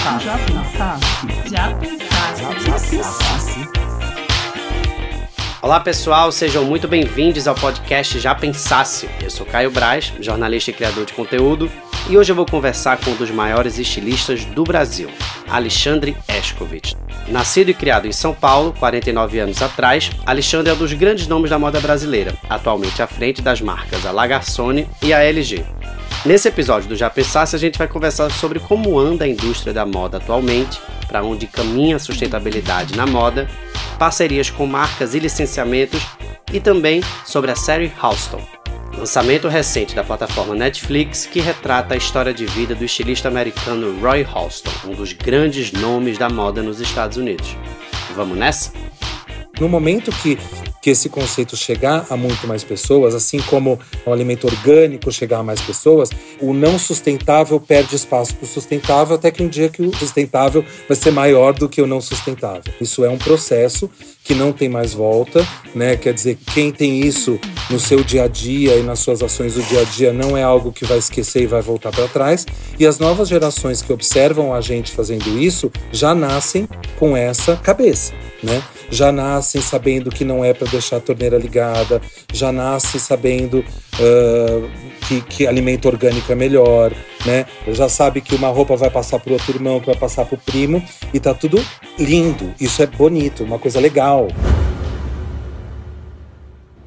Já pensasse? Já pensasse? Já pensasse? Olá pessoal, sejam muito bem-vindos ao podcast Já Pensasse. Eu sou Caio Braz, jornalista e criador de conteúdo, e hoje eu vou conversar com um dos maiores estilistas do Brasil, Alexandre Escovitch. Nascido e criado em São Paulo, 49 anos atrás, Alexandre é um dos grandes nomes da moda brasileira, atualmente à frente das marcas a Lagarsone e a LG. Nesse episódio do Já Pensasse, a gente vai conversar sobre como anda a indústria da moda atualmente, para onde caminha a sustentabilidade na moda parcerias com marcas e licenciamentos e também sobre a série Houston, lançamento recente da plataforma Netflix que retrata a história de vida do estilista americano Roy Halston, um dos grandes nomes da moda nos Estados Unidos. Vamos nessa? No momento que que esse conceito chegar a muito mais pessoas, assim como o alimento orgânico chegar a mais pessoas, o não sustentável perde espaço para o sustentável, até que um dia que o sustentável vai ser maior do que o não sustentável. Isso é um processo que não tem mais volta, né? Quer dizer, quem tem isso no seu dia a dia e nas suas ações do dia a dia não é algo que vai esquecer e vai voltar para trás. E as novas gerações que observam a gente fazendo isso já nascem com essa cabeça, né? já nascem sabendo que não é para deixar a torneira ligada, já nascem sabendo uh, que, que alimento orgânico é melhor, né? Já sabe que uma roupa vai passar para outro irmão, que vai passar para o primo, e tá tudo lindo. Isso é bonito, uma coisa legal.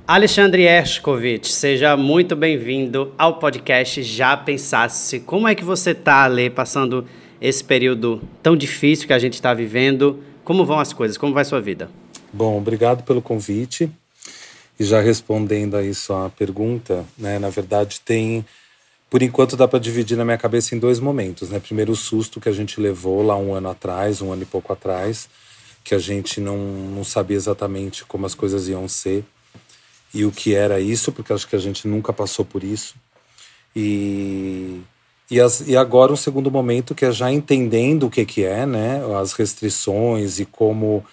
Alexandre Escovitch, seja muito bem-vindo ao podcast Já Pensasse. Como é que você está, Ale, passando esse período tão difícil que a gente está vivendo? Como vão as coisas? Como vai sua vida? Bom, obrigado pelo convite. E já respondendo aí sua pergunta, né, na verdade tem, por enquanto dá para dividir na minha cabeça em dois momentos, né? Primeiro o susto que a gente levou lá um ano atrás, um ano e pouco atrás, que a gente não, não sabia exatamente como as coisas iam ser e o que era isso, porque acho que a gente nunca passou por isso. E e, as, e agora um segundo momento que é já entendendo o que, que é, né? As restrições e como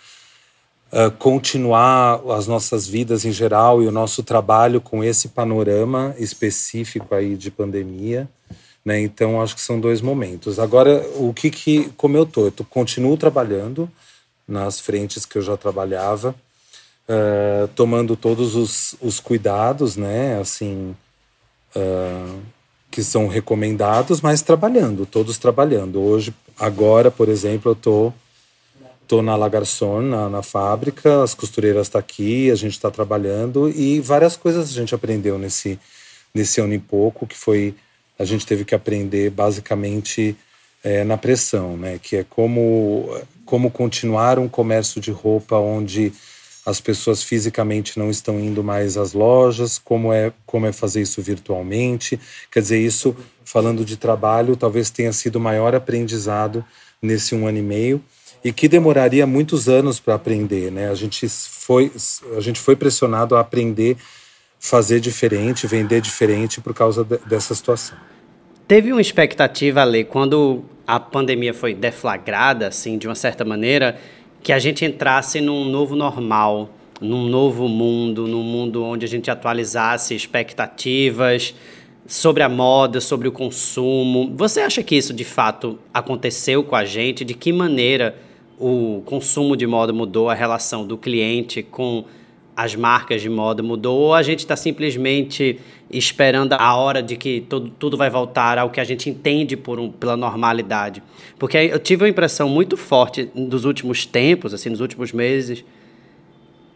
uh, continuar as nossas vidas em geral e o nosso trabalho com esse panorama específico aí de pandemia. Né? Então acho que são dois momentos. Agora, o que que como eu tô, eu tô, continuo trabalhando nas frentes que eu já trabalhava, uh, tomando todos os, os cuidados, né? Assim, uh, que são recomendados, mas trabalhando, todos trabalhando. Hoje, agora, por exemplo, eu tô tô na Lagarçon, na, na fábrica, as costureiras estão tá aqui, a gente está trabalhando e várias coisas a gente aprendeu nesse nesse ano e pouco que foi a gente teve que aprender basicamente é, na pressão, né? Que é como como continuar um comércio de roupa onde as pessoas fisicamente não estão indo mais às lojas, como é, como é fazer isso virtualmente. Quer dizer, isso, falando de trabalho, talvez tenha sido o maior aprendizado nesse um ano e meio e que demoraria muitos anos para aprender, né? A gente foi, a gente foi pressionado a aprender fazer diferente, vender diferente por causa de, dessa situação. Teve uma expectativa, ali quando a pandemia foi deflagrada, assim, de uma certa maneira, que a gente entrasse num novo normal, num novo mundo, num mundo onde a gente atualizasse expectativas sobre a moda, sobre o consumo. Você acha que isso de fato aconteceu com a gente? De que maneira o consumo de moda mudou, a relação do cliente com as marcas de moda mudou ou a gente está simplesmente esperando a hora de que tudo, tudo vai voltar ao que a gente entende por um, pela normalidade? Porque eu tive uma impressão muito forte dos últimos tempos, assim, nos últimos meses,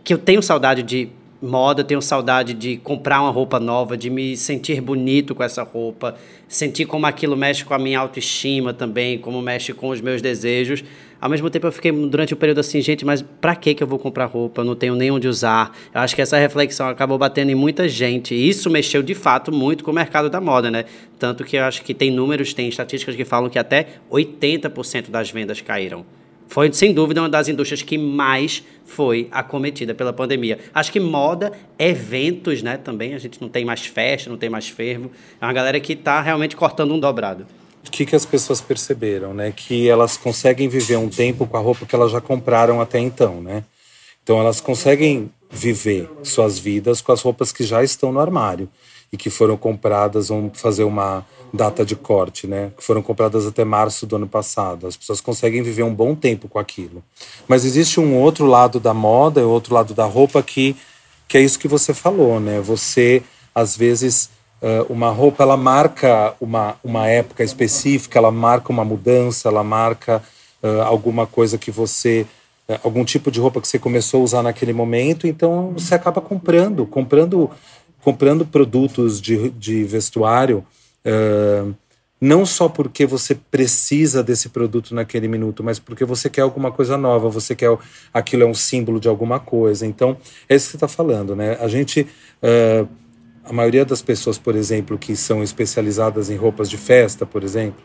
que eu tenho saudade de moda, tenho saudade de comprar uma roupa nova, de me sentir bonito com essa roupa, sentir como aquilo mexe com a minha autoestima também, como mexe com os meus desejos. Ao mesmo tempo eu fiquei durante o período assim, gente, mas para que que eu vou comprar roupa? Eu não tenho nem onde usar. Eu acho que essa reflexão acabou batendo em muita gente. E isso mexeu de fato muito com o mercado da moda, né? Tanto que eu acho que tem números, tem estatísticas que falam que até 80% das vendas caíram. Foi, sem dúvida, uma das indústrias que mais foi acometida pela pandemia. Acho que moda, eventos, né, também. A gente não tem mais festa, não tem mais fervo. É uma galera que está realmente cortando um dobrado. O que, que as pessoas perceberam, né? Que elas conseguem viver um tempo com a roupa que elas já compraram até então, né? Então elas conseguem viver suas vidas com as roupas que já estão no armário. e que foram compradas, vamos fazer uma data de corte, né? Que foram compradas até março do ano passado. As pessoas conseguem viver um bom tempo com aquilo. Mas existe um outro lado da moda, outro lado da roupa que, que é isso que você falou, né? Você, às vezes, uma roupa, ela marca uma, uma época específica, ela marca uma mudança, ela marca uh, alguma coisa que você algum tipo de roupa que você começou a usar naquele momento, então você acaba comprando, comprando comprando produtos de, de vestuário, uh, não só porque você precisa desse produto naquele minuto, mas porque você quer alguma coisa nova, você quer aquilo é um símbolo de alguma coisa. Então, é isso que você está falando, né? A gente. Uh, a maioria das pessoas, por exemplo, que são especializadas em roupas de festa, por exemplo,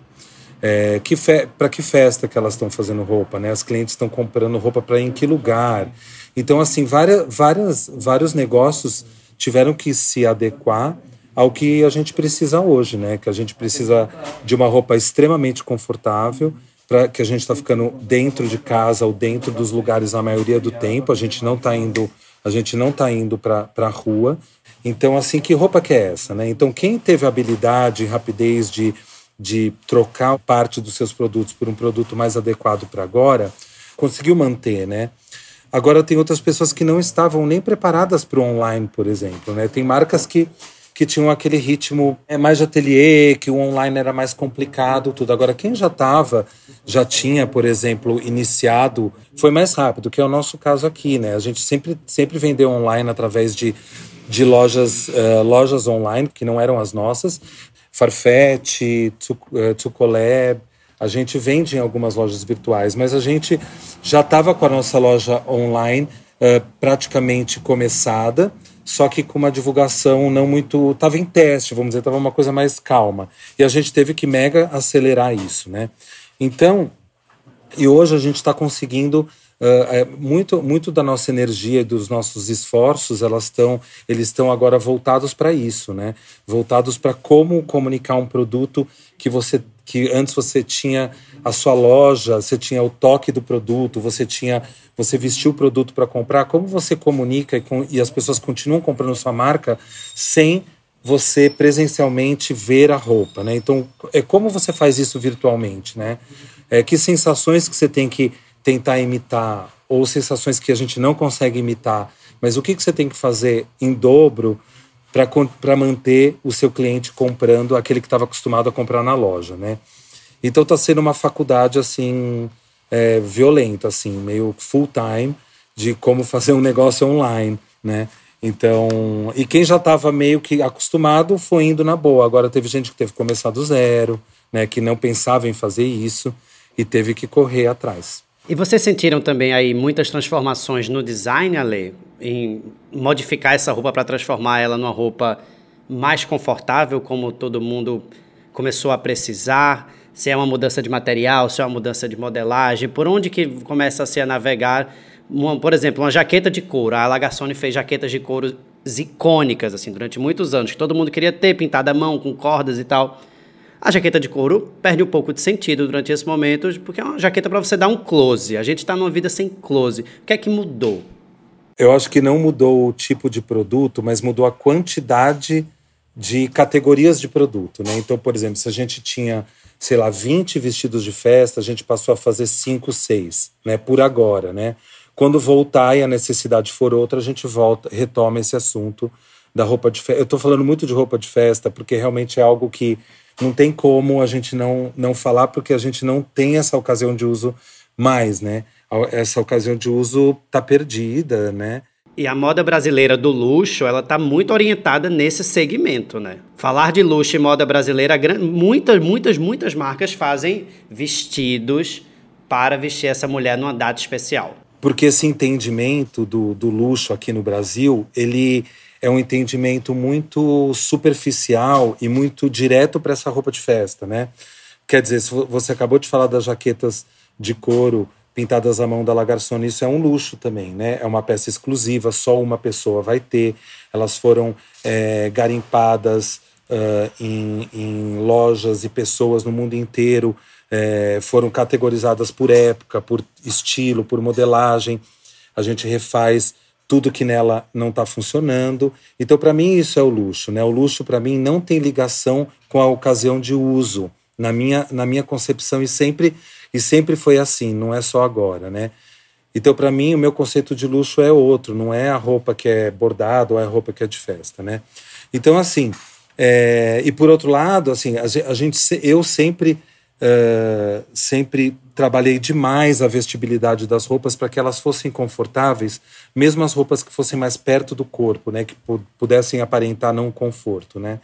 é, que fe para que festa que elas estão fazendo roupa, né? As clientes estão comprando roupa para em que lugar. Então, assim, várias, várias, vários negócios tiveram que se adequar ao que a gente precisa hoje, né? Que a gente precisa de uma roupa extremamente confortável, para que a gente está ficando dentro de casa ou dentro dos lugares a maioria do tempo. A gente não está indo, a gente não tá indo para a rua. Então, assim, que roupa que é essa, né? Então, quem teve habilidade e rapidez de, de trocar parte dos seus produtos por um produto mais adequado para agora, conseguiu manter, né? Agora tem outras pessoas que não estavam nem preparadas para o online, por exemplo. Né? Tem marcas que, que tinham aquele ritmo é mais de ateliê, que o online era mais complicado, tudo. Agora, quem já estava, já tinha, por exemplo, iniciado, foi mais rápido, que é o nosso caso aqui. Né? A gente sempre, sempre vendeu online através de, de lojas, uh, lojas online, que não eram as nossas. Farfetch, Tucolab, uh, a gente vende em algumas lojas virtuais, mas a gente já estava com a nossa loja online uh, praticamente começada, só que com uma divulgação não muito. Estava em teste, vamos dizer, estava uma coisa mais calma. E a gente teve que mega acelerar isso, né? Então, e hoje a gente está conseguindo Uh, muito, muito da nossa energia e dos nossos esforços, elas estão, eles estão agora voltados para isso, né? Voltados para como comunicar um produto que você, que antes você tinha a sua loja, você tinha o toque do produto, você tinha, você vestiu o produto para comprar. Como você comunica e, com, e as pessoas continuam comprando sua marca sem você presencialmente ver a roupa, né? Então, é como você faz isso virtualmente, né? É, que sensações que você tem que tentar imitar ou sensações que a gente não consegue imitar, mas o que, que você tem que fazer em dobro para manter o seu cliente comprando aquele que estava acostumado a comprar na loja, né? Então está sendo uma faculdade assim é, violenta, assim, meio full time de como fazer um negócio online, né? Então, e quem já estava meio que acostumado foi indo na boa. Agora teve gente que teve que começar do zero, né? Que não pensava em fazer isso e teve que correr atrás. E vocês sentiram também aí muitas transformações no design, Ale? Em modificar essa roupa para transformar ela numa roupa mais confortável, como todo mundo começou a precisar? Se é uma mudança de material, se é uma mudança de modelagem, por onde que começa a se a navegar? Uma, por exemplo, uma jaqueta de couro. A Lagassone fez jaquetas de couro icônicas, assim, durante muitos anos, que todo mundo queria ter, pintada à mão, com cordas e tal. A jaqueta de couro perde um pouco de sentido durante esse momento, porque é uma jaqueta para você dar um close. A gente está numa vida sem close. O que é que mudou? Eu acho que não mudou o tipo de produto, mas mudou a quantidade de categorias de produto, né? Então, por exemplo, se a gente tinha, sei lá, 20 vestidos de festa, a gente passou a fazer 5, 6, né? Por agora, né? Quando voltar e a necessidade for outra, a gente volta, retoma esse assunto da roupa de festa. Eu estou falando muito de roupa de festa porque realmente é algo que não tem como a gente não, não falar, porque a gente não tem essa ocasião de uso mais, né? Essa ocasião de uso tá perdida, né? E a moda brasileira do luxo, ela tá muito orientada nesse segmento, né? Falar de luxo e moda brasileira, muitas, muitas, muitas marcas fazem vestidos para vestir essa mulher numa data especial. Porque esse entendimento do, do luxo aqui no Brasil, ele é um entendimento muito superficial e muito direto para essa roupa de festa, né? Quer dizer, você acabou de falar das jaquetas de couro pintadas à mão da Lagarçone, isso é um luxo também, né? É uma peça exclusiva, só uma pessoa vai ter. Elas foram é, garimpadas uh, em, em, lojas e pessoas no mundo inteiro, é, foram categorizadas por época, por estilo, por modelagem. A gente refaz tudo que nela não está funcionando. Então, para mim, isso é o luxo. Né? O luxo, para mim, não tem ligação com a ocasião de uso, na minha, na minha concepção, e sempre, e sempre foi assim, não é só agora. Né? Então, para mim, o meu conceito de luxo é outro, não é a roupa que é bordada ou é a roupa que é de festa. Né? Então, assim, é, e por outro lado, assim, a gente, eu sempre Uh, sempre trabalhei demais a vestibilidade das roupas para que elas fossem confortáveis, mesmo as roupas que fossem mais perto do corpo, né, que pudessem aparentar não conforto, né.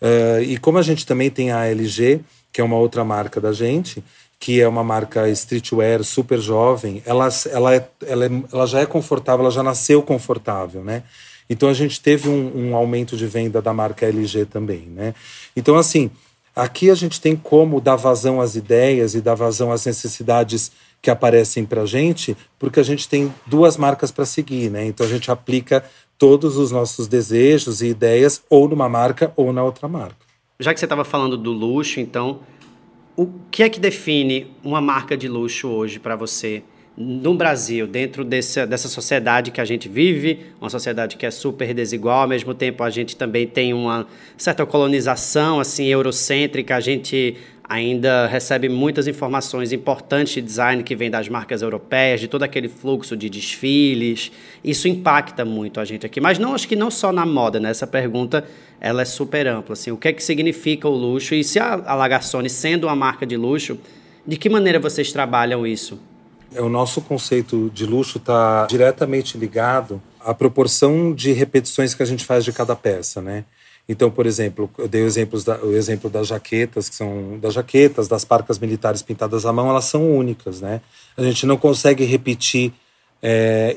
Uh, e como a gente também tem a LG, que é uma outra marca da gente, que é uma marca streetwear super jovem, ela, ela, é, ela, é, ela já é confortável, ela já nasceu confortável, né. Então a gente teve um, um aumento de venda da marca LG também, né. Então assim Aqui a gente tem como dar vazão às ideias e dar vazão às necessidades que aparecem para a gente, porque a gente tem duas marcas para seguir, né? Então a gente aplica todos os nossos desejos e ideias ou numa marca ou na outra marca. Já que você estava falando do luxo, então, o que é que define uma marca de luxo hoje para você? no Brasil, dentro dessa, dessa sociedade que a gente vive, uma sociedade que é super desigual, ao mesmo tempo a gente também tem uma certa colonização assim eurocêntrica, a gente ainda recebe muitas informações importantes de design que vem das marcas europeias, de todo aquele fluxo de desfiles. Isso impacta muito a gente aqui, mas não acho que não só na moda, né? Essa pergunta ela é super ampla, assim, o que é que significa o luxo e se a, Lagarsone sendo uma marca de luxo, de que maneira vocês trabalham isso? É, o nosso conceito de luxo está diretamente ligado à proporção de repetições que a gente faz de cada peça, né? Então, por exemplo, eu dei exemplos da, o exemplo das jaquetas, que são das jaquetas, das parcas militares pintadas à mão, elas são únicas, né? A gente não consegue repetir é,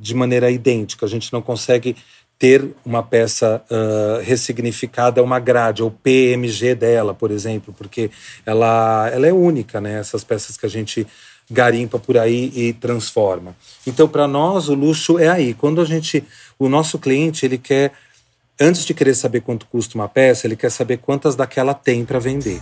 de maneira idêntica, a gente não consegue ter uma peça uh, ressignificada, uma grade, ou PMG dela, por exemplo, porque ela, ela é única, né? Essas peças que a gente garimpa por aí e transforma. Então, para nós, o luxo é aí. Quando a gente, o nosso cliente, ele quer, antes de querer saber quanto custa uma peça, ele quer saber quantas daquela tem para vender.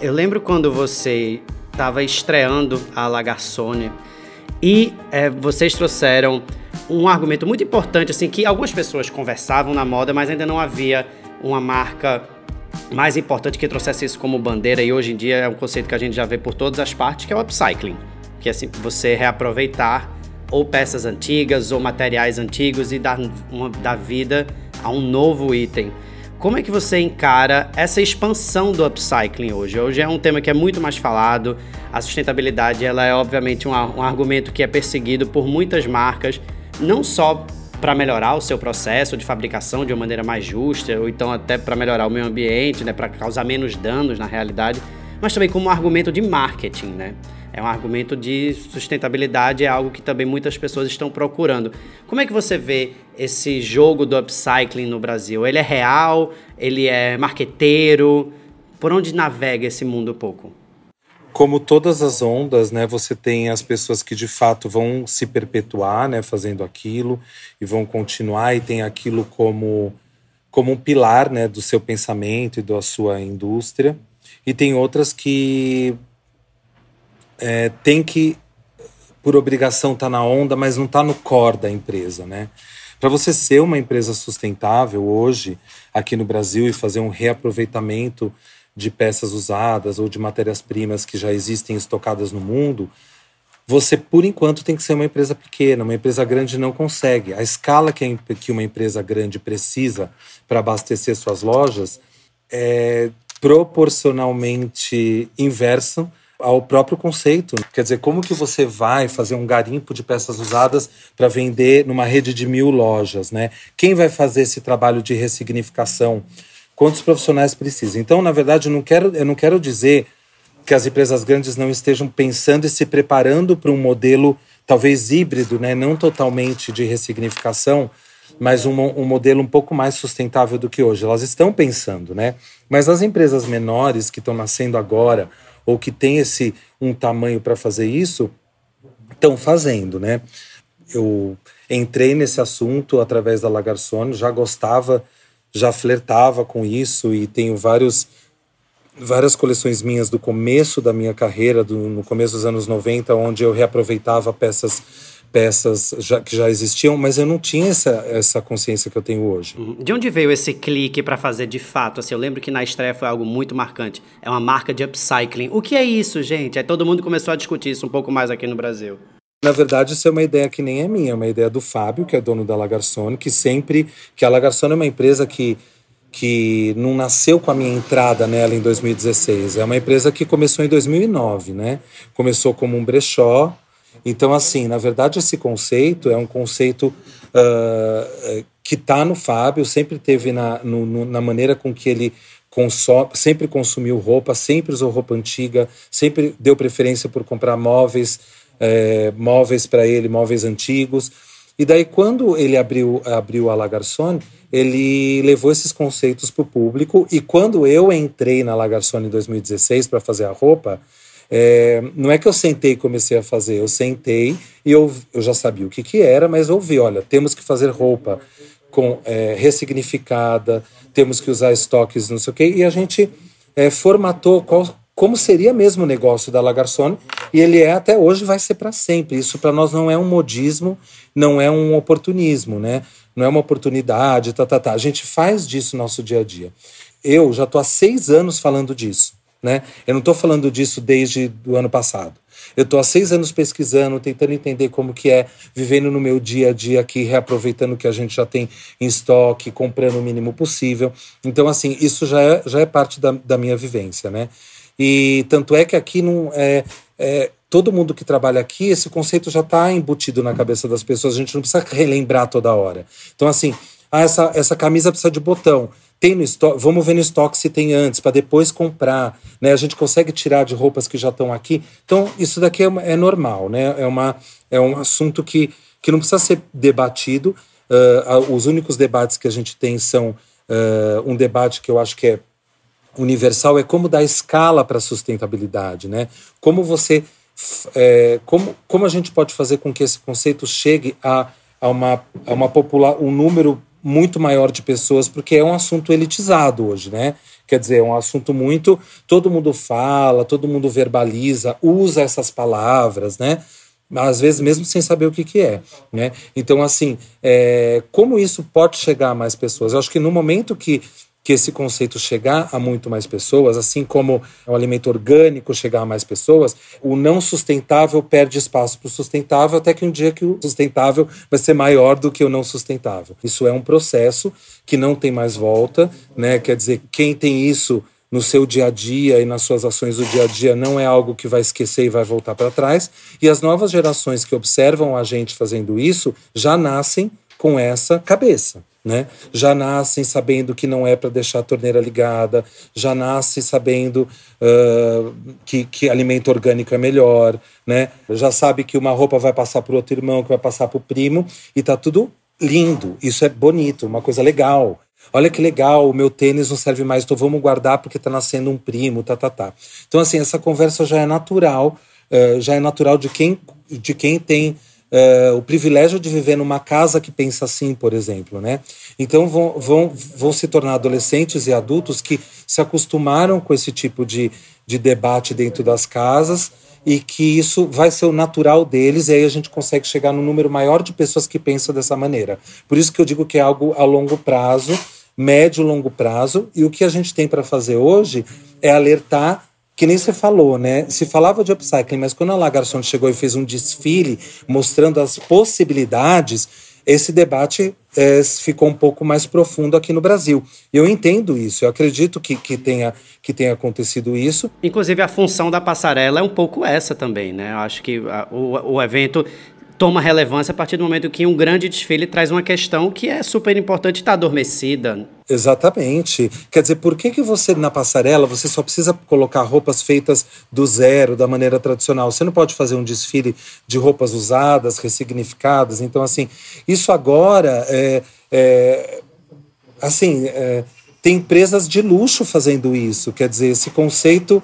Eu lembro quando você estava estreando a Lagarsone e é, vocês trouxeram um argumento muito importante, assim, que algumas pessoas conversavam na moda, mas ainda não havia uma marca mais importante que trouxesse isso como bandeira e hoje em dia é um conceito que a gente já vê por todas as partes, que é o upcycling, que é assim, você reaproveitar ou peças antigas ou materiais antigos e dar, uma, dar vida a um novo item. Como é que você encara essa expansão do upcycling hoje? Hoje é um tema que é muito mais falado. A sustentabilidade ela é obviamente um, um argumento que é perseguido por muitas marcas, não só para melhorar o seu processo de fabricação de uma maneira mais justa, ou então até para melhorar o meio ambiente, né, para causar menos danos na realidade, mas também como um argumento de marketing, né? É um argumento de sustentabilidade, é algo que também muitas pessoas estão procurando. Como é que você vê esse jogo do upcycling no Brasil? Ele é real? Ele é marqueteiro? Por onde navega esse mundo um pouco? Como todas as ondas, né, você tem as pessoas que de fato vão se perpetuar, né, fazendo aquilo e vão continuar e tem aquilo como como um pilar, né, do seu pensamento e da sua indústria. E tem outras que é, tem que, por obrigação, estar tá na onda, mas não está no core da empresa, né? Para você ser uma empresa sustentável hoje, aqui no Brasil, e fazer um reaproveitamento de peças usadas ou de matérias-primas que já existem estocadas no mundo, você, por enquanto, tem que ser uma empresa pequena. Uma empresa grande não consegue. A escala que, uma empresa grande precisa para abastecer suas lojas é proporcionalmente inversa ao próprio conceito. Quer dizer, como que você vai fazer um garimpo de peças usadas para vender numa rede de mil lojas, né? Quem vai fazer esse trabalho de ressignificação? Quantos profissionais precisa? Então, na verdade, eu não quero, eu não quero dizer que as empresas grandes não estejam pensando e se preparando para um modelo talvez híbrido, né? não totalmente de ressignificação, mas um, um, modelo um pouco mais sustentável do que hoje. Elas estão pensando, né? Mas as empresas menores que estão nascendo agora, ou que tem esse um tamanho para fazer isso, estão fazendo, né? eu entrei nesse assunto através da Lagarçone, já gostava, já flertava com isso e tenho vários várias coleções minhas do começo da minha carreira, do, no começo dos anos 90, onde eu reaproveitava peças peças já, que já existiam, mas eu não tinha essa, essa consciência que eu tenho hoje. Uhum. De onde veio esse clique para fazer de fato? Assim, eu lembro que na estreia foi algo muito marcante. É uma marca de upcycling. O que é isso, gente? Aí todo mundo começou a discutir isso um pouco mais aqui no Brasil. Na verdade, isso é uma ideia que nem é minha, é uma ideia do Fábio, que é dono da Lagarçone, que sempre. que a Lagarçone é uma empresa que que não nasceu com a minha entrada nela em 2016. É uma empresa que começou em 2009, né? Começou como um brechó, então, assim, na verdade, esse conceito é um conceito uh, que está no Fábio, sempre teve na, no, no, na maneira com que ele consome, sempre consumiu roupa, sempre usou roupa antiga, sempre deu preferência por comprar móveis, é, móveis para ele, móveis antigos. E daí, quando ele abriu, abriu a La Garçon, ele levou esses conceitos para o público. E quando eu entrei na La Garçon em 2016 para fazer a roupa, é, não é que eu sentei e comecei a fazer, eu sentei e eu, eu já sabia o que, que era, mas ouvi: olha, temos que fazer roupa com é, ressignificada, temos que usar estoques, não sei o quê, e a gente é, formatou qual, como seria mesmo o negócio da Lagarçone, e ele é até hoje, vai ser para sempre. Isso para nós não é um modismo, não é um oportunismo, né? Não é uma oportunidade, tá, tá, tá. A gente faz disso no nosso dia a dia. Eu já estou há seis anos falando disso. Né? Eu não estou falando disso desde o ano passado. Eu estou há seis anos pesquisando, tentando entender como que é, vivendo no meu dia a dia aqui, reaproveitando o que a gente já tem em estoque, comprando o mínimo possível. Então, assim, isso já é, já é parte da, da minha vivência, né? E tanto é que aqui não é, é todo mundo que trabalha aqui, esse conceito já está embutido na cabeça das pessoas, a gente não precisa relembrar toda hora. Então, assim, ah, essa, essa camisa precisa de botão tem no estoque, vamos ver no estoque se tem antes, para depois comprar. Né? A gente consegue tirar de roupas que já estão aqui. Então, isso daqui é, é, normal, né? É, uma, é um assunto que, que não precisa ser debatido. Uh, os únicos debates que a gente tem são uh, um debate que eu acho que é universal, é como dar escala para a sustentabilidade, né? Como você. É, como, como a gente pode fazer com que esse conceito chegue a, a uma, a uma popular, um número muito maior de pessoas, porque é um assunto elitizado hoje, né? Quer dizer, é um assunto muito. Todo mundo fala, todo mundo verbaliza, usa essas palavras, né? Às vezes mesmo sem saber o que, que é, né? Então, assim, é, como isso pode chegar a mais pessoas? Eu acho que no momento que que esse conceito chegar a muito mais pessoas, assim como o alimento orgânico chegar a mais pessoas, o não sustentável perde espaço para o sustentável, até que um dia que o sustentável vai ser maior do que o não sustentável. Isso é um processo que não tem mais volta, né? Quer dizer, quem tem isso no seu dia a dia e nas suas ações do dia a dia não é algo que vai esquecer e vai voltar para trás. E as novas gerações que observam a gente fazendo isso já nascem com essa cabeça né? Já nascem sabendo que não é para deixar a torneira ligada, já nascem sabendo uh, que, que alimento orgânico é melhor, né? Já sabe que uma roupa vai passar para outro irmão, que vai passar para o primo, e tá tudo lindo. Isso é bonito, uma coisa legal. Olha que legal, o meu tênis não serve mais, então vamos guardar porque está nascendo um primo, tá, tá, tá. Então, assim, essa conversa já é natural, uh, já é natural de quem, de quem tem uh, o privilégio de viver numa casa que pensa assim, por exemplo, né? Então vão, vão, vão se tornar adolescentes e adultos que se acostumaram com esse tipo de, de debate dentro das casas e que isso vai ser o natural deles, e aí a gente consegue chegar no número maior de pessoas que pensam dessa maneira. Por isso que eu digo que é algo a longo prazo, médio e longo prazo, e o que a gente tem para fazer hoje é alertar que nem você falou, né? Se falava de upcycling, mas quando a Lagarçon chegou e fez um desfile mostrando as possibilidades, esse debate é, ficou um pouco mais profundo aqui no Brasil. Eu entendo isso, eu acredito que, que, tenha, que tenha acontecido isso. Inclusive, a função da passarela é um pouco essa também, né? Eu acho que a, o, o evento toma relevância a partir do momento que um grande desfile traz uma questão que é super importante estar tá adormecida. Exatamente. Quer dizer, por que, que você, na passarela, você só precisa colocar roupas feitas do zero, da maneira tradicional? Você não pode fazer um desfile de roupas usadas, ressignificadas. Então, assim, isso agora é. é assim, é, tem empresas de luxo fazendo isso. Quer dizer, esse conceito.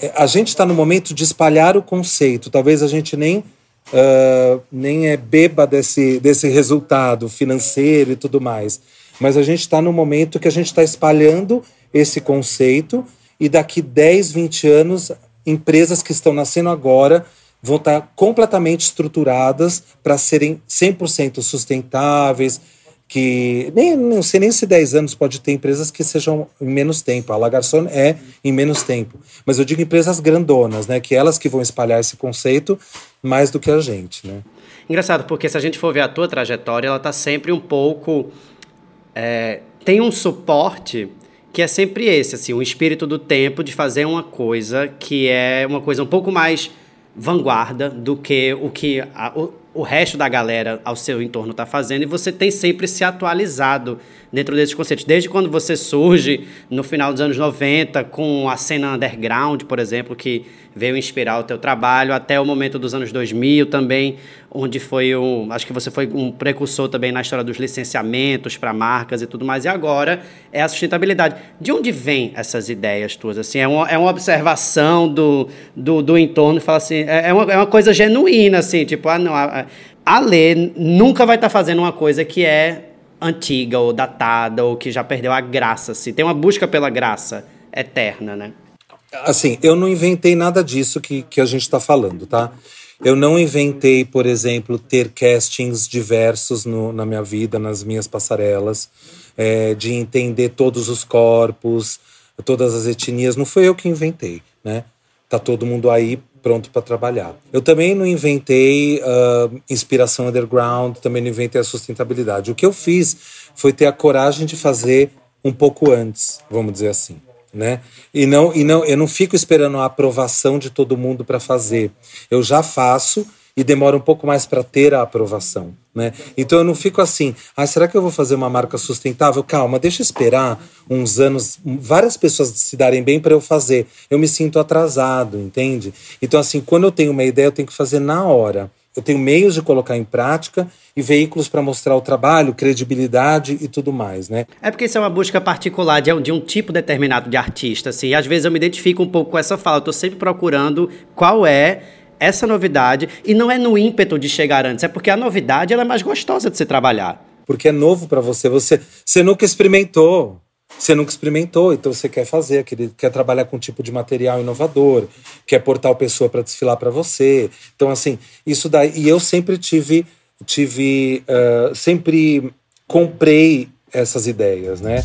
É, a gente está no momento de espalhar o conceito. Talvez a gente nem uh, nem é beba desse, desse resultado financeiro e tudo mais. Mas a gente está no momento que a gente está espalhando esse conceito e daqui 10, 20 anos, empresas que estão nascendo agora vão estar tá completamente estruturadas para serem 100% sustentáveis, que nem não sei nem se 10 anos pode ter empresas que sejam em menos tempo. A Lagarson é em menos tempo. Mas eu digo empresas grandonas, né? Que elas que vão espalhar esse conceito mais do que a gente, né? Engraçado, porque se a gente for ver a tua trajetória, ela está sempre um pouco. É, tem um suporte que é sempre esse, assim, o espírito do tempo de fazer uma coisa que é uma coisa um pouco mais vanguarda do que o que a, o, o resto da galera ao seu entorno está fazendo e você tem sempre se atualizado dentro desses conceitos. Desde quando você surge no final dos anos 90 com a cena underground, por exemplo, que veio inspirar o teu trabalho, até o momento dos anos 2000 também, onde foi um, acho que você foi um precursor também na história dos licenciamentos para marcas e tudo mais, e agora é a sustentabilidade. De onde vêm essas ideias tuas? Assim, é uma, é uma observação do, do, do entorno, fala assim, é, é, uma, é uma coisa genuína, assim, tipo, ah, não, a, a Lê nunca vai estar tá fazendo uma coisa que é antiga ou datada ou que já perdeu a graça. Assim. Tem uma busca pela graça eterna, né? Assim, eu não inventei nada disso que, que a gente está falando, tá? Eu não inventei, por exemplo, ter castings diversos no, na minha vida, nas minhas passarelas, é, de entender todos os corpos, todas as etnias. Não foi eu que inventei, né? Tá todo mundo aí pronto para trabalhar. Eu também não inventei uh, inspiração underground, também não inventei a sustentabilidade. O que eu fiz foi ter a coragem de fazer um pouco antes, vamos dizer assim. Né? E não e não eu não fico esperando a aprovação de todo mundo para fazer. Eu já faço e demora um pouco mais para ter a aprovação, né? Então eu não fico assim, ah, será que eu vou fazer uma marca sustentável? Calma, deixa eu esperar uns anos, várias pessoas se darem bem para eu fazer. Eu me sinto atrasado, entende? Então assim, quando eu tenho uma ideia, eu tenho que fazer na hora. Eu tenho meios de colocar em prática e veículos para mostrar o trabalho, credibilidade e tudo mais, né? É porque isso é uma busca particular de, de um tipo determinado de artista, assim. E às vezes eu me identifico um pouco com essa fala. Eu tô sempre procurando qual é essa novidade e não é no ímpeto de chegar antes, é porque a novidade ela é mais gostosa de se trabalhar. Porque é novo para você, você você nunca experimentou. Você nunca experimentou, então você quer fazer, quer trabalhar com um tipo de material inovador, quer portar pessoa para desfilar para você. Então, assim, isso daí. E eu sempre tive, tive, uh, sempre comprei essas ideias, né?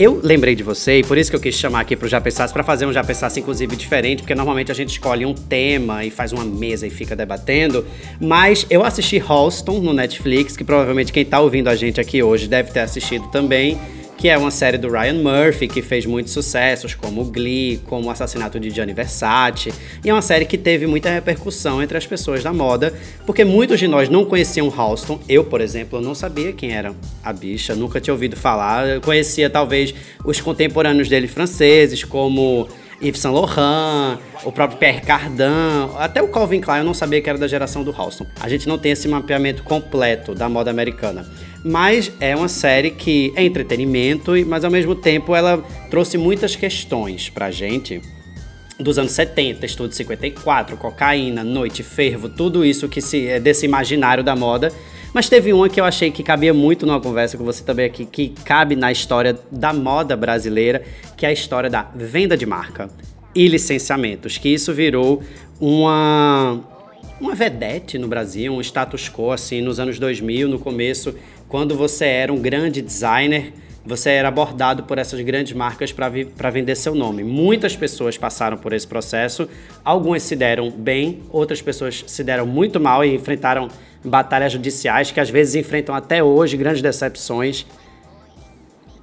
Eu lembrei de você e por isso que eu quis chamar aqui pro Já Pensasse para fazer um Já Pensasse inclusive diferente, porque normalmente a gente escolhe um tema e faz uma mesa e fica debatendo, mas eu assisti Halston no Netflix, que provavelmente quem tá ouvindo a gente aqui hoje deve ter assistido também que é uma série do Ryan Murphy, que fez muitos sucessos, como Glee, como o assassinato de Gianni Versace, e é uma série que teve muita repercussão entre as pessoas da moda, porque muitos de nós não conheciam Halston. Eu, por exemplo, não sabia quem era a bicha, nunca tinha ouvido falar. Eu conhecia talvez os contemporâneos dele franceses, como Yves Saint Laurent, o próprio Pierre Cardin, até o Calvin Klein eu não sabia que era da geração do Halston. A gente não tem esse mapeamento completo da moda americana. Mas é uma série que é entretenimento, mas ao mesmo tempo ela trouxe muitas questões pra gente dos anos 70, estudo 54, cocaína, noite, fervo, tudo isso que se é desse imaginário da moda. Mas teve uma que eu achei que cabia muito numa conversa com você também aqui, que cabe na história da moda brasileira, que é a história da venda de marca e licenciamentos, que isso virou uma uma vedete no Brasil, um status quo assim nos anos 2000, no começo quando você era um grande designer, você era abordado por essas grandes marcas para vender seu nome. Muitas pessoas passaram por esse processo, algumas se deram bem, outras pessoas se deram muito mal e enfrentaram batalhas judiciais que às vezes enfrentam até hoje grandes decepções.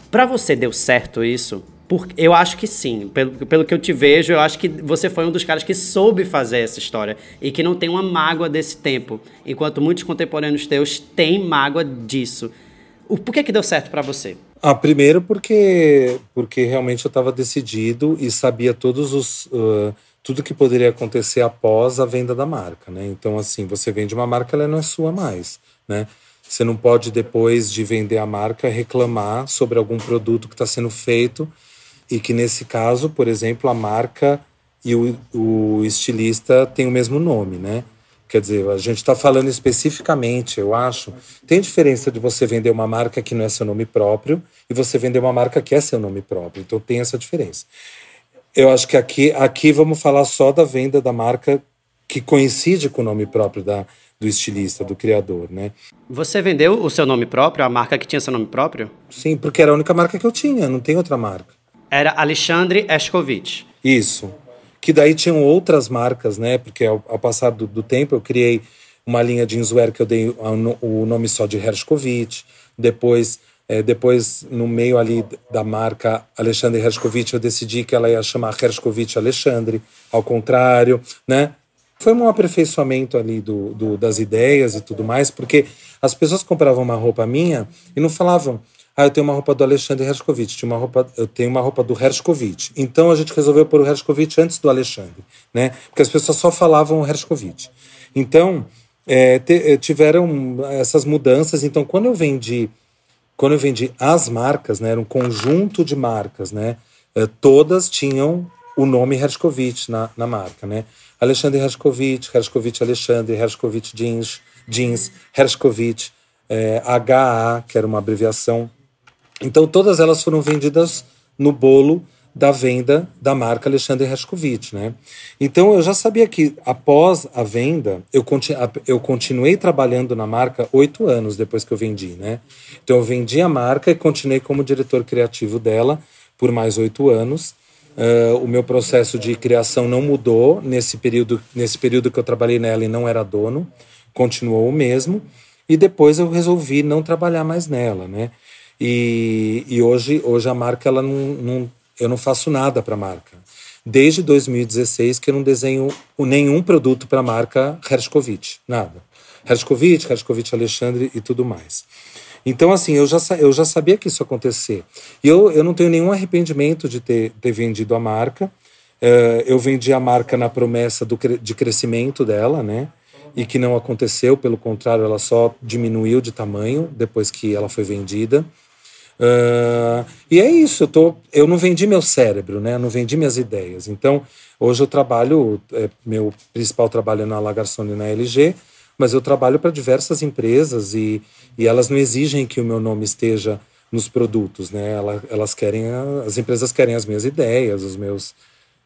Para você deu certo isso? Por, eu acho que sim. Pelo, pelo que eu te vejo, eu acho que você foi um dos caras que soube fazer essa história e que não tem uma mágoa desse tempo, enquanto muitos contemporâneos teus têm mágoa disso. O, por que, que deu certo para você? Ah, primeiro porque, porque realmente eu estava decidido e sabia todos os, uh, tudo que poderia acontecer após a venda da marca, né? Então, assim, você vende uma marca, ela não é sua mais, né? Você não pode, depois de vender a marca, reclamar sobre algum produto que está sendo feito e que, nesse caso, por exemplo, a marca e o, o estilista têm o mesmo nome, né? Quer dizer, a gente está falando especificamente, eu acho. Tem diferença de você vender uma marca que não é seu nome próprio e você vender uma marca que é seu nome próprio. Então tem essa diferença. Eu acho que aqui, aqui vamos falar só da venda da marca que coincide com o nome próprio da, do estilista, do criador, né? Você vendeu o seu nome próprio, a marca que tinha seu nome próprio? Sim, porque era a única marca que eu tinha, não tem outra marca. Era Alexandre Escovitch. Isso que daí tinham outras marcas, né? Porque ao, ao passar do, do, tempo eu criei uma linha de jeanswear que eu dei o nome só de Hershkovich. Depois, é, depois no meio ali da marca Alexandre Hershkovich, eu decidi que ela ia chamar Hershkovich Alexandre, ao contrário, né? Foi um aperfeiçoamento ali do, do, das ideias e tudo mais, porque as pessoas compravam uma roupa minha e não falavam ah, eu tenho uma roupa do Alexandre Hershkovich, tinha uma roupa, eu tenho uma roupa do Hershkovich. Então a gente resolveu pôr o Hershkovich antes do Alexandre, né? Porque as pessoas só falavam o Hershkovich. Então é, te, é, tiveram essas mudanças. Então quando eu vendi, quando eu vendi as marcas, né? Era um conjunto de marcas, né? É, todas tinham o nome Hershkovich na, na marca, né? Alexandre Hershkovich, Hershkovich Alexandre, Hershkovich Jeans, Jeans, Hershkovich, é, HA, que era uma abreviação então todas elas foram vendidas no bolo da venda da marca Alexandre Raskovich, né? Então eu já sabia que após a venda eu, eu continuei trabalhando na marca oito anos depois que eu vendi, né? Então eu vendi a marca e continuei como diretor criativo dela por mais oito anos. Uh, o meu processo de criação não mudou nesse período, nesse período que eu trabalhei nela e não era dono, continuou o mesmo. E depois eu resolvi não trabalhar mais nela, né? E, e hoje, hoje a marca, ela não, não eu não faço nada para a marca. Desde 2016 que eu não desenho nenhum produto para a marca Hershkovich, nada. Hershkovich, Hershkovich Alexandre e tudo mais. Então, assim, eu já, eu já sabia que isso ia acontecer. E eu, eu não tenho nenhum arrependimento de ter, ter vendido a marca. Uh, eu vendi a marca na promessa do, de crescimento dela, né? E que não aconteceu, pelo contrário, ela só diminuiu de tamanho depois que ela foi vendida. Uh, e é isso, eu, tô, eu não vendi meu cérebro, né? Eu não vendi minhas ideias. Então, hoje eu trabalho, é, meu principal trabalho é na Lagarçone e na LG, mas eu trabalho para diversas empresas e, e elas não exigem que o meu nome esteja nos produtos, né? Elas, elas querem, as empresas querem as minhas ideias, os meus,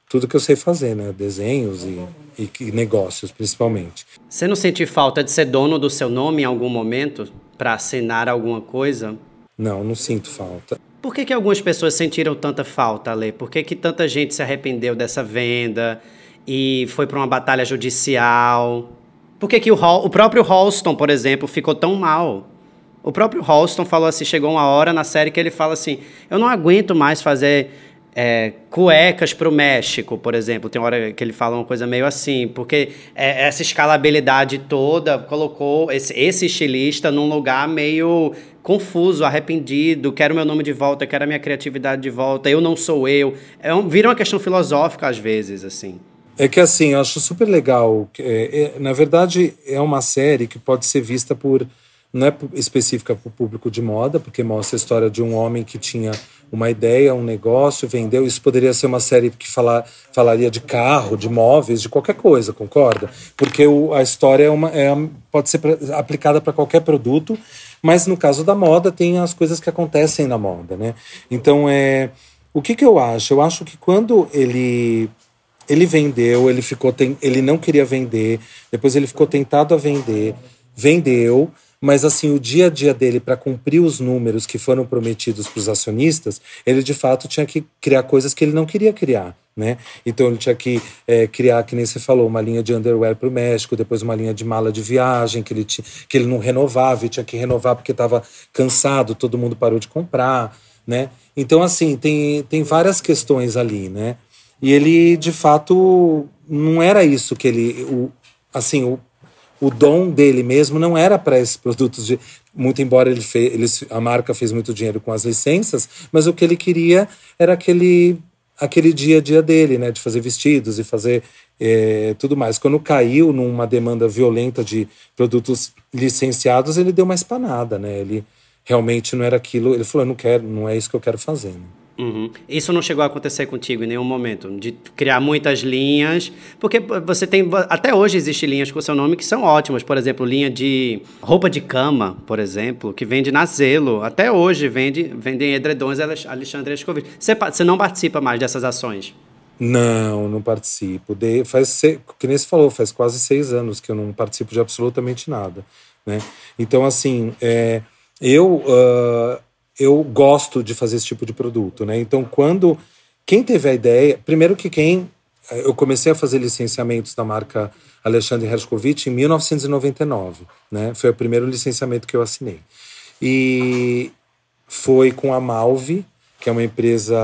tudo que eu sei fazer, né? Desenhos e, e, e negócios, principalmente. Você não sente falta de ser dono do seu nome em algum momento para assinar alguma coisa? Não, não sinto falta. Por que, que algumas pessoas sentiram tanta falta, Ale? Por que, que tanta gente se arrependeu dessa venda e foi para uma batalha judicial? Por que, que o, o próprio Halston, por exemplo, ficou tão mal? O próprio Halston falou assim, chegou uma hora na série que ele fala assim, eu não aguento mais fazer é, cuecas para o México, por exemplo. Tem hora que ele fala uma coisa meio assim, porque é, essa escalabilidade toda colocou esse, esse estilista num lugar meio confuso, arrependido, quero meu nome de volta, quero a minha criatividade de volta, eu não sou eu. É um, vira uma questão filosófica às vezes, assim. É que assim, eu acho super legal. É, é, na verdade, é uma série que pode ser vista por. Não é específica para o público de moda, porque mostra a história de um homem que tinha uma ideia, um negócio, vendeu. Isso poderia ser uma série que falar, falaria de carro, de móveis, de qualquer coisa, concorda? Porque o, a história é uma, é, pode ser aplicada para qualquer produto, mas no caso da moda tem as coisas que acontecem na moda, né? Então é o que, que eu acho? Eu acho que quando ele ele vendeu, ele ficou ele não queria vender, depois ele ficou tentado a vender, vendeu mas assim o dia a dia dele para cumprir os números que foram prometidos para os acionistas, ele de fato tinha que criar coisas que ele não queria criar. Né? Então ele tinha que é, criar, que nem você falou, uma linha de underwear para o México, depois uma linha de mala de viagem que ele, que ele não renovava e tinha que renovar porque estava cansado, todo mundo parou de comprar. Né? Então, assim, tem, tem várias questões ali, né? E ele, de fato, não era isso que ele. O, assim, o, o dom dele mesmo não era para esses produtos de muito embora ele fez, ele, a marca fez muito dinheiro com as licenças, mas o que ele queria era aquele aquele dia a dia dele, né? De fazer vestidos e fazer é, tudo mais. Quando caiu numa demanda violenta de produtos licenciados, ele deu uma espanada, né? Ele realmente não era aquilo. Ele falou: não quero, não é isso que eu quero fazer. Né? Uhum. Isso não chegou a acontecer contigo em nenhum momento, de criar muitas linhas, porque você tem até hoje existem linhas com seu nome que são ótimas, por exemplo, linha de roupa de cama, por exemplo, que vende na Zelo, até hoje vende vendem edredons Alexandre Escovite. Você, você não participa mais dessas ações? Não, não participo. De, faz, que nem você falou, faz quase seis anos que eu não participo de absolutamente nada, né? Então, assim, é, eu uh, eu gosto de fazer esse tipo de produto, né? Então, quando quem teve a ideia, primeiro que quem eu comecei a fazer licenciamentos da marca Alexandre Hershkovich em 1999, né? Foi o primeiro licenciamento que eu assinei. E foi com a Malve, que é uma empresa,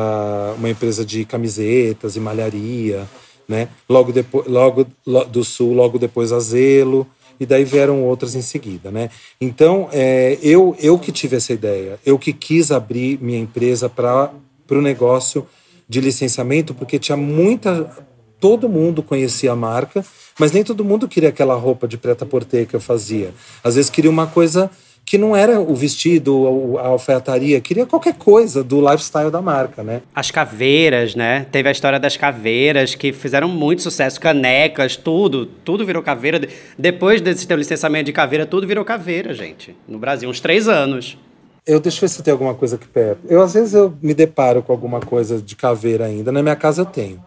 uma empresa de camisetas e malharia, né? Logo depois, logo do sul, logo depois a Zelo, e daí vieram outras em seguida, né? Então, é, eu, eu que tive essa ideia, eu que quis abrir minha empresa para o negócio de licenciamento, porque tinha muita. Todo mundo conhecia a marca, mas nem todo mundo queria aquela roupa de preta-porter que eu fazia. Às vezes queria uma coisa que não era o vestido, a alfaiataria, queria qualquer coisa do lifestyle da marca, né? As caveiras, né? Teve a história das caveiras que fizeram muito sucesso, canecas, tudo, tudo virou caveira. Depois desse teu licenciamento de caveira, tudo virou caveira, gente, no Brasil, uns três anos. Eu deixa eu ver se tem alguma coisa aqui perto. Eu às vezes eu me deparo com alguma coisa de caveira ainda. Na minha casa eu tenho.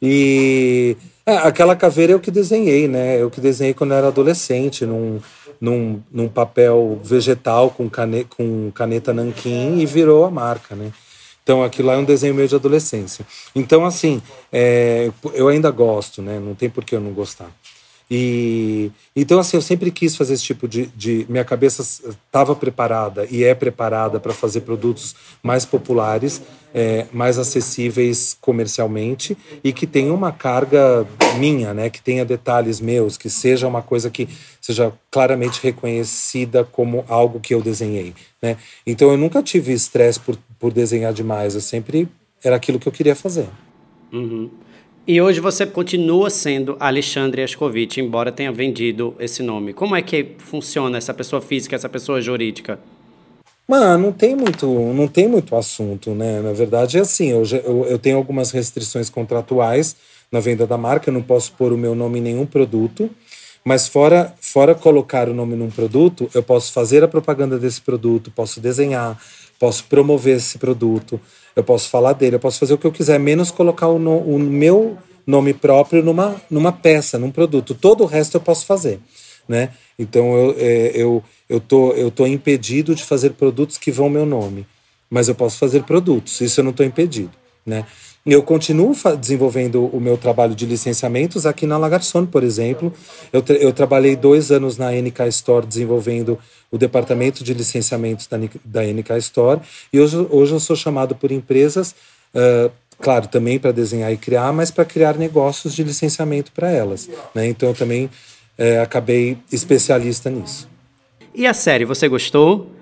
E é, aquela caveira eu que desenhei, né? Eu que desenhei quando eu era adolescente, num, num, num papel vegetal com, cane, com caneta nanquim e virou a marca, né? Então aquilo lá é um desenho meio de adolescência. Então, assim, é, eu ainda gosto, né? Não tem por que eu não gostar. E então assim eu sempre quis fazer esse tipo de, de minha cabeça estava preparada e é preparada para fazer produtos mais populares, é, mais acessíveis comercialmente e que tenha uma carga minha, né? Que tenha detalhes meus, que seja uma coisa que seja claramente reconhecida como algo que eu desenhei, né? Então eu nunca tive estresse por, por desenhar demais. Eu sempre era aquilo que eu queria fazer. Uhum. E hoje você continua sendo Alexandre Escovitch, embora tenha vendido esse nome. Como é que funciona essa pessoa física, essa pessoa jurídica? Mano, não tem muito, não tem muito assunto, né? Na verdade é assim, eu, eu, eu tenho algumas restrições contratuais na venda da marca, eu não posso pôr o meu nome em nenhum produto, mas fora, fora colocar o nome num produto, eu posso fazer a propaganda desse produto, posso desenhar, posso promover esse produto, eu posso falar dele, eu posso fazer o que eu quiser, menos colocar o, no, o meu nome próprio numa, numa peça, num produto. Todo o resto eu posso fazer, né? Então eu, é, eu, eu, tô, eu tô impedido de fazer produtos que vão meu nome, mas eu posso fazer produtos, isso eu não estou impedido, né? Eu continuo desenvolvendo o meu trabalho de licenciamentos aqui na Lagarson, por exemplo. Eu, eu trabalhei dois anos na NK Store desenvolvendo o departamento de licenciamentos da, da NK Store. E hoje, hoje eu sou chamado por empresas, uh, claro, também para desenhar e criar, mas para criar negócios de licenciamento para elas. Né? Então eu também uh, acabei especialista nisso. E a série, você gostou?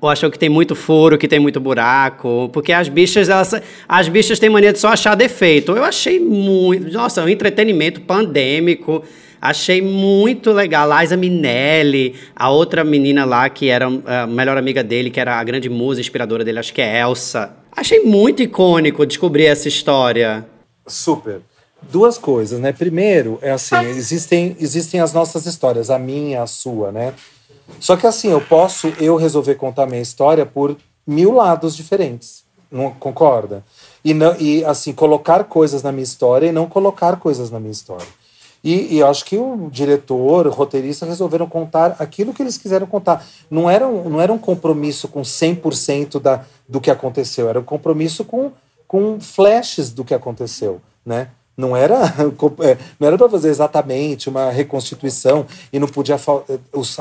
Ou achou que tem muito furo, que tem muito buraco? Porque as bichas, elas, as bichas têm mania de só achar defeito. Eu achei muito. Nossa, um entretenimento pandêmico. Achei muito legal. Liza Minelli, a outra menina lá que era a melhor amiga dele, que era a grande musa inspiradora dele, acho que é Elsa. Achei muito icônico descobrir essa história. Super. Duas coisas, né? Primeiro, é assim, existem, existem as nossas histórias, a minha, a sua, né? Só que assim, eu posso eu resolver contar minha história por mil lados diferentes. Não concorda? E, não, e assim, colocar coisas na minha história e não colocar coisas na minha história. E, e acho que o diretor, o roteirista resolveram contar aquilo que eles quiseram contar. Não era um, não era um compromisso com 100% da, do que aconteceu, era um compromisso com, com flashes do que aconteceu, né? Não era, é, não era para fazer exatamente uma reconstituição e não podia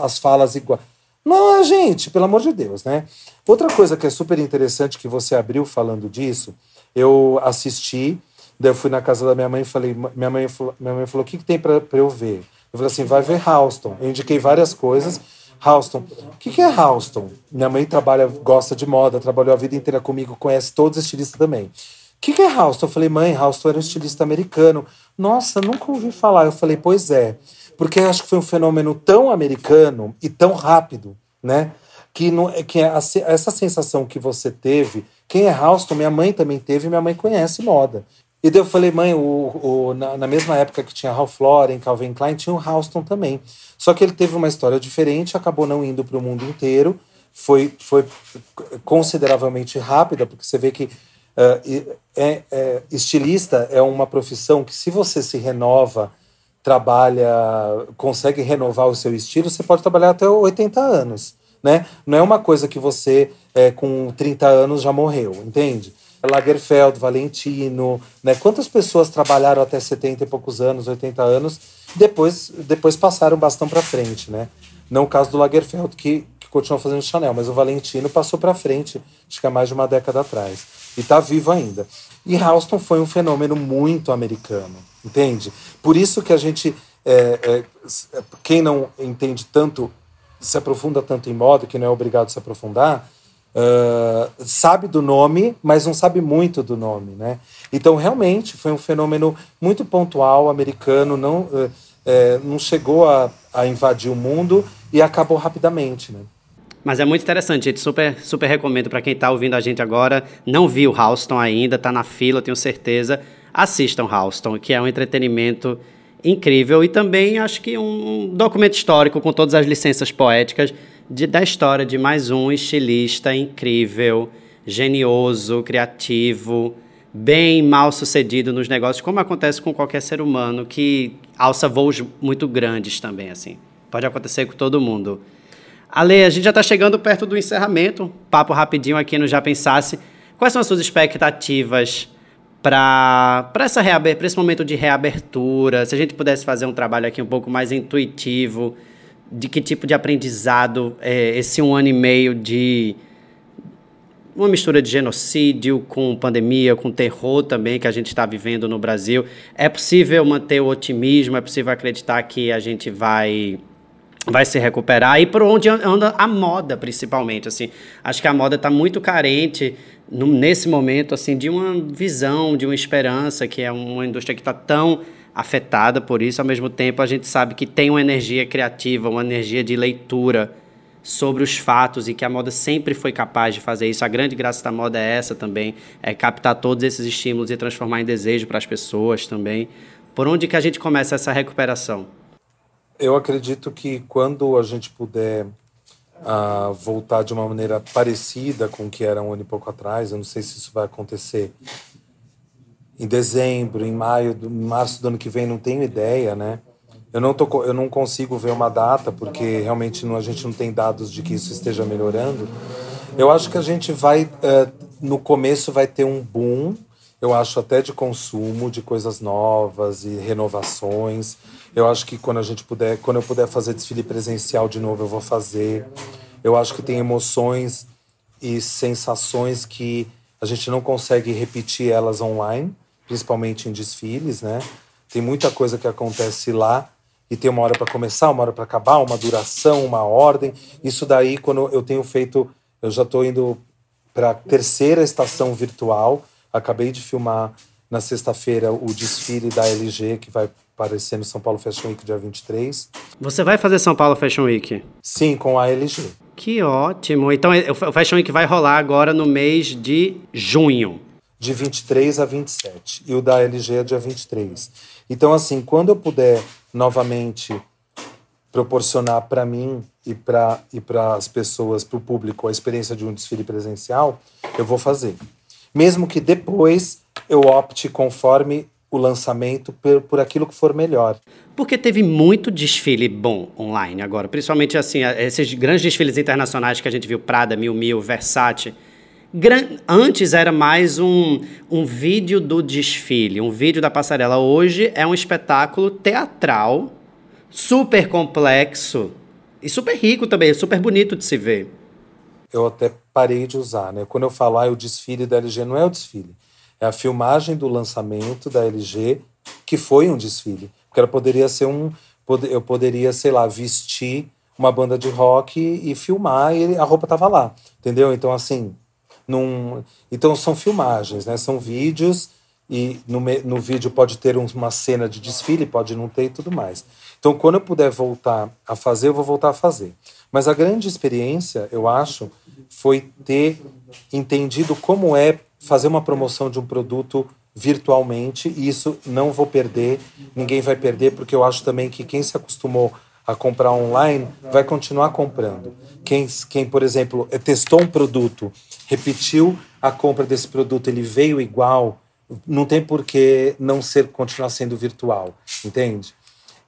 as falas iguais. Não, gente, pelo amor de Deus, né? Outra coisa que é super interessante que você abriu falando disso, eu assisti, daí eu fui na casa da minha mãe e falei, minha mãe falou, minha mãe falou, o que, que tem para eu ver? Eu falei assim, vai ver Houston. Eu indiquei várias coisas. Houston. O que, que é Houston? Minha mãe trabalha, gosta de moda, trabalhou a vida inteira comigo, conhece todos os estilistas também. Que, que é Halston? Eu falei, mãe, Halston era um estilista americano. Nossa, nunca ouvi falar. Eu falei, pois é. Porque acho que foi um fenômeno tão americano e tão rápido, né? Que, não, que essa sensação que você teve, quem é Halston, minha mãe também teve, minha mãe conhece moda. E daí eu falei, mãe, o, o, na, na, mesma época que tinha Ralph Lauren, Calvin Klein, tinha o Halston também. Só que ele teve uma história diferente, acabou não indo para o mundo inteiro, foi, foi consideravelmente rápida, porque você vê que é, é, estilista é uma profissão que, se você se renova, trabalha, consegue renovar o seu estilo, você pode trabalhar até 80 anos. Né? Não é uma coisa que você, é, com 30 anos, já morreu, entende? Lagerfeld, Valentino, né? Quantas pessoas trabalharam até 70 e poucos anos, 80 anos, depois, depois passaram bastão para frente, né? Não o caso do Lagerfeld, que, que fazendo Chanel, mas o Valentino passou para frente, acho que há mais de uma década atrás. E está vivo ainda. E Halston foi um fenômeno muito americano, entende? Por isso que a gente, é, é, quem não entende tanto, se aprofunda tanto em moda, que não é obrigado a se aprofundar, uh, sabe do nome, mas não sabe muito do nome, né? Então, realmente, foi um fenômeno muito pontual, americano, não, uh, uh, não chegou a, a invadir o mundo e acabou rapidamente, né? Mas é muito interessante, gente. Super, super recomendo para quem está ouvindo a gente agora. Não viu Houston ainda, está na fila, tenho certeza. Assistam Houston, que é um entretenimento incrível e também acho que um documento histórico com todas as licenças poéticas de, da história de mais um estilista incrível, genioso, criativo, bem mal sucedido nos negócios, como acontece com qualquer ser humano que alça voos muito grandes também, assim. Pode acontecer com todo mundo. Ale, a gente já está chegando perto do encerramento. Papo rapidinho aqui no Já Pensasse. Quais são as suas expectativas para esse momento de reabertura? Se a gente pudesse fazer um trabalho aqui um pouco mais intuitivo, de que tipo de aprendizado é, esse um ano e meio de uma mistura de genocídio com pandemia, com terror também que a gente está vivendo no Brasil. É possível manter o otimismo? É possível acreditar que a gente vai vai se recuperar e por onde anda a moda principalmente assim. Acho que a moda está muito carente no, nesse momento assim de uma visão de uma esperança que é uma indústria que está tão afetada por isso. Ao mesmo tempo a gente sabe que tem uma energia criativa uma energia de leitura sobre os fatos e que a moda sempre foi capaz de fazer isso. A grande graça da moda é essa também é captar todos esses estímulos e transformar em desejo para as pessoas também. Por onde que a gente começa essa recuperação eu acredito que quando a gente puder uh, voltar de uma maneira parecida com o que era um ano e pouco atrás, eu não sei se isso vai acontecer em dezembro, em maio, em março do ano que vem, não tenho ideia, né? Eu não, tô, eu não consigo ver uma data, porque realmente não, a gente não tem dados de que isso esteja melhorando. Eu acho que a gente vai, uh, no começo, vai ter um boom, eu acho até de consumo, de coisas novas e renovações. Eu acho que quando a gente puder, quando eu puder fazer desfile presencial de novo, eu vou fazer. Eu acho que tem emoções e sensações que a gente não consegue repetir elas online, principalmente em desfiles, né? Tem muita coisa que acontece lá e tem uma hora para começar, uma hora para acabar, uma duração, uma ordem. Isso daí, quando eu tenho feito, eu já estou indo para a terceira estação virtual. Acabei de filmar na sexta-feira o desfile da LG que vai aparecer no São Paulo Fashion Week dia 23. Você vai fazer São Paulo Fashion Week? Sim, com a LG. Que ótimo. Então o Fashion Week vai rolar agora no mês de junho. De 23 a 27. E o da LG é dia 23. Então, assim, quando eu puder novamente proporcionar para mim e para e as pessoas, para o público, a experiência de um desfile presencial, eu vou fazer. Mesmo que depois eu opte conforme o lançamento por, por aquilo que for melhor. Porque teve muito desfile bom online agora, principalmente assim, esses grandes desfiles internacionais que a gente viu, Prada, Mil Mil, Versace. Gran... Antes era mais um, um vídeo do desfile, um vídeo da passarela. Hoje é um espetáculo teatral, super complexo e super rico também, super bonito de se ver. Eu até parei de usar, né? Quando eu falo, ah, o desfile da LG não é o desfile é a filmagem do lançamento da LG, que foi um desfile. Porque ela poderia ser um. Eu poderia, sei lá, vestir uma banda de rock e filmar e a roupa tava lá. Entendeu? Então, assim, num... Então são filmagens, né? São vídeos e no, no vídeo pode ter uma cena de desfile, pode não ter e tudo mais. Então, quando eu puder voltar a fazer, eu vou voltar a fazer. Mas a grande experiência, eu acho, foi ter entendido como é fazer uma promoção de um produto virtualmente, e isso não vou perder, ninguém vai perder, porque eu acho também que quem se acostumou a comprar online vai continuar comprando. Quem, quem, por exemplo, testou um produto, repetiu a compra desse produto, ele veio igual, não tem por que não ser continuar sendo virtual, entende?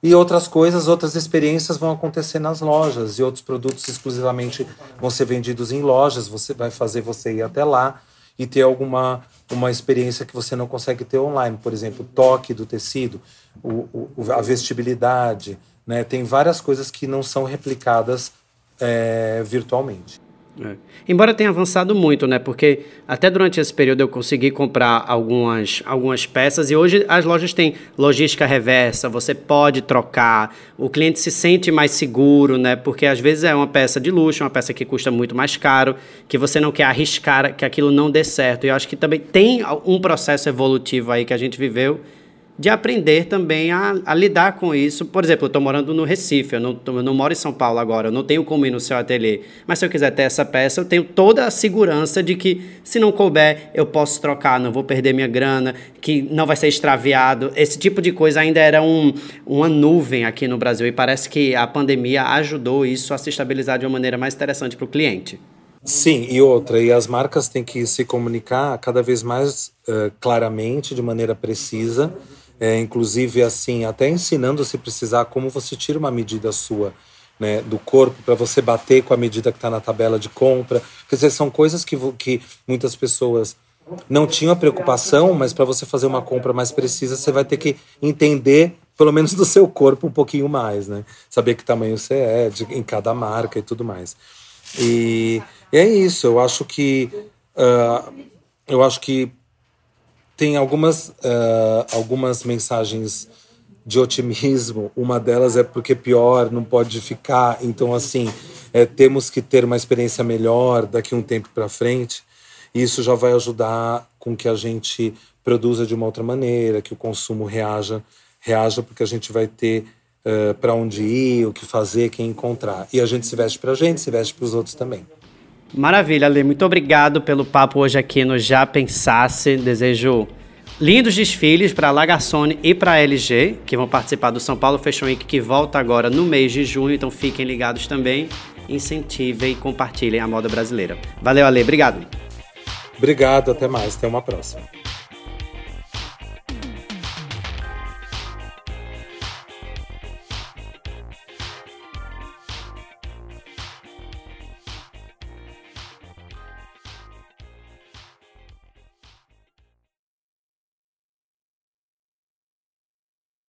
E outras coisas, outras experiências vão acontecer nas lojas e outros produtos exclusivamente vão ser vendidos em lojas. Você vai fazer você ir até lá e ter alguma uma experiência que você não consegue ter online. Por exemplo, o toque do tecido, o, o, a vestibilidade. Né? Tem várias coisas que não são replicadas é, virtualmente. É. Embora tenha avançado muito, né? Porque até durante esse período eu consegui comprar algumas, algumas peças e hoje as lojas têm logística reversa, você pode trocar, o cliente se sente mais seguro, né? Porque às vezes é uma peça de luxo, uma peça que custa muito mais caro, que você não quer arriscar que aquilo não dê certo. E eu acho que também tem um processo evolutivo aí que a gente viveu de aprender também a, a, lidar com isso. Por exemplo, eu estou morando no Recife, eu não, eu não moro em São Paulo agora, eu não tenho como ir no seu ateliê. Mas se eu quiser ter essa peça, eu tenho toda a segurança de que, se não couber, eu posso trocar, não vou perder minha grana, que não vai ser extraviado. Esse tipo de coisa ainda era um, uma nuvem aqui no Brasil e parece que a pandemia ajudou isso a se estabilizar de uma maneira mais interessante para o cliente. Sim, e outra, e as marcas têm que se comunicar cada vez mais uh, claramente, de maneira precisa é, inclusive assim, até ensinando se precisar como você tira uma medida sua né, do corpo para você bater com a medida que está na tabela de compra. Quer dizer, são coisas que, que muitas pessoas não tinham a preocupação, mas para você fazer uma compra mais precisa, você vai ter que entender, pelo menos do seu corpo, um pouquinho mais, né? Saber que tamanho você é, de, em cada marca e tudo mais. E, e é isso, eu acho que. Uh, eu acho que tem algumas, uh, algumas mensagens de otimismo. Uma delas é porque pior não pode ficar. Então, assim, é, temos que ter uma experiência melhor daqui um tempo para frente. E isso já vai ajudar com que a gente produza de uma outra maneira, que o consumo reaja, reaja porque a gente vai ter uh, para onde ir, o que fazer, quem encontrar. E a gente se veste para a gente, se veste para os outros também. Maravilha, Ale. Muito obrigado pelo papo hoje aqui no Já Pensasse. Desejo lindos desfiles para a Lagarsone e para a LG, que vão participar do São Paulo Fashion Week, que volta agora no mês de junho. Então fiquem ligados também. Incentivem e compartilhem a moda brasileira. Valeu, Ale. Obrigado. Obrigado. Até mais. Até uma próxima.